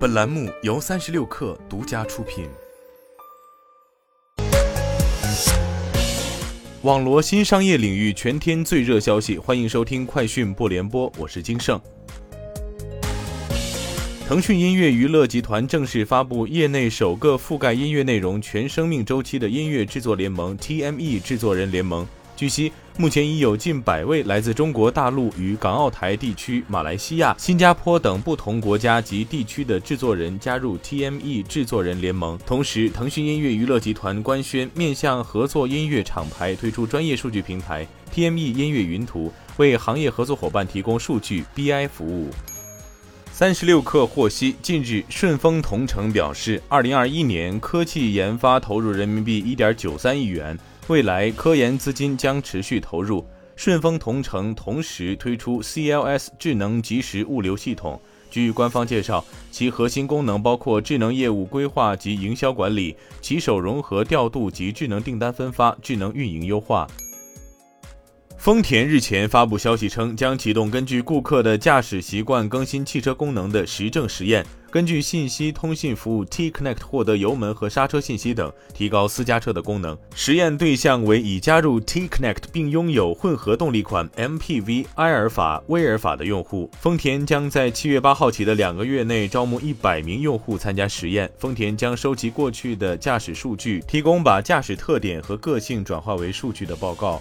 本栏目由三十六氪独家出品。网罗新商业领域全天最热消息，欢迎收听快讯不联播，我是金盛。腾讯音乐娱乐集团正式发布业内首个覆盖音乐内容全生命周期的音乐制作联盟 ——TME 制作人联盟。据悉，目前已有近百位来自中国大陆与港澳台地区、马来西亚、新加坡等不同国家及地区的制作人加入 TME 制作人联盟。同时，腾讯音乐娱乐集团官宣面向合作音乐厂牌推出专业数据平台 TME 音乐云图，为行业合作伙伴提供数据 BI 服务。三十六氪获悉，近日顺丰同城表示，二零二一年科技研发投入人民币一点九三亿元。未来科研资金将持续投入。顺丰同城同时推出 CLS 智能即时物流系统。据官方介绍，其核心功能包括智能业务规划及营销管理、骑手融合调度及智能订单分发、智能运营优化。丰田日前发布消息称，将启动根据顾客的驾驶习惯更新汽车功能的实证实验，根据信息通信服务 T Connect 获得油门和刹车信息等，提高私家车的功能。实验对象为已加入 T Connect 并拥有混合动力款 MPV 埃尔法、威尔法的用户。丰田将在七月八号起的两个月内招募一百名用户参加实验。丰田将收集过去的驾驶数据，提供把驾驶特点和个性转化为数据的报告。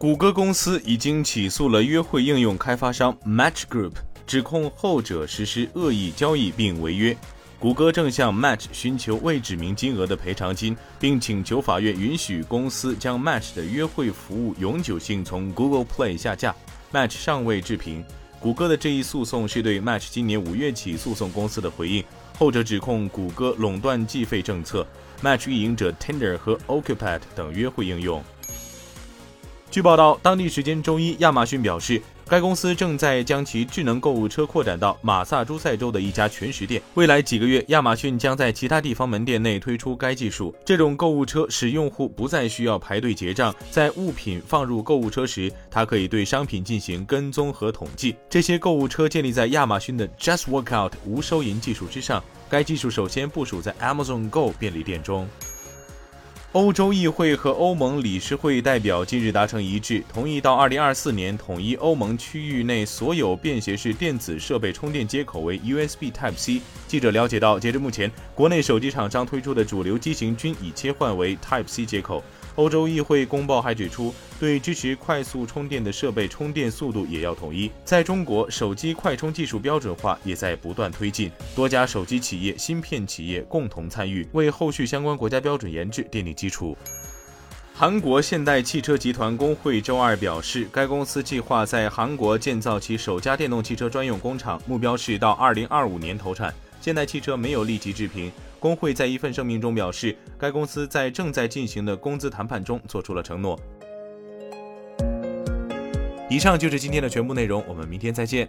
谷歌公司已经起诉了约会应用开发商 Match Group，指控后者实施恶意交易并违约。谷歌正向 Match 寻求未指明金额的赔偿金，并请求法院允许公司将 Match 的约会服务永久性从 Google Play 下架。Match 尚未置评。谷歌的这一诉讼是对 Match 今年五月起诉讼公司的回应，后者指控谷歌垄断计费政策。Match 运营者 Tinder 和 Occupied 等约会应用。据报道，当地时间周一，亚马逊表示，该公司正在将其智能购物车扩展到马萨诸塞州的一家全食店。未来几个月，亚马逊将在其他地方门店内推出该技术。这种购物车使用户不再需要排队结账，在物品放入购物车时，它可以对商品进行跟踪和统计。这些购物车建立在亚马逊的 Just Workout 无收银技术之上。该技术首先部署在 Amazon Go 便利店中。欧洲议会和欧盟理事会代表近日达成一致，同意到2024年统一欧盟区域内所有便携式电子设备充电接口为 USB Type-C。记者了解到，截至目前，国内手机厂商推出的主流机型均已切换为 Type-C 接口。欧洲议会公报还指出，对支持快速充电的设备充电速度也要统一。在中国，手机快充技术标准化也在不断推进，多家手机企业、芯片企业共同参与，为后续相关国家标准研制奠定基础。韩国现代汽车集团工会周二表示，该公司计划在韩国建造其首家电动汽车专用工厂，目标是到2025年投产。现代汽车没有立即置评。工会在一份声明中表示，该公司在正在进行的工资谈判中做出了承诺。以上就是今天的全部内容，我们明天再见。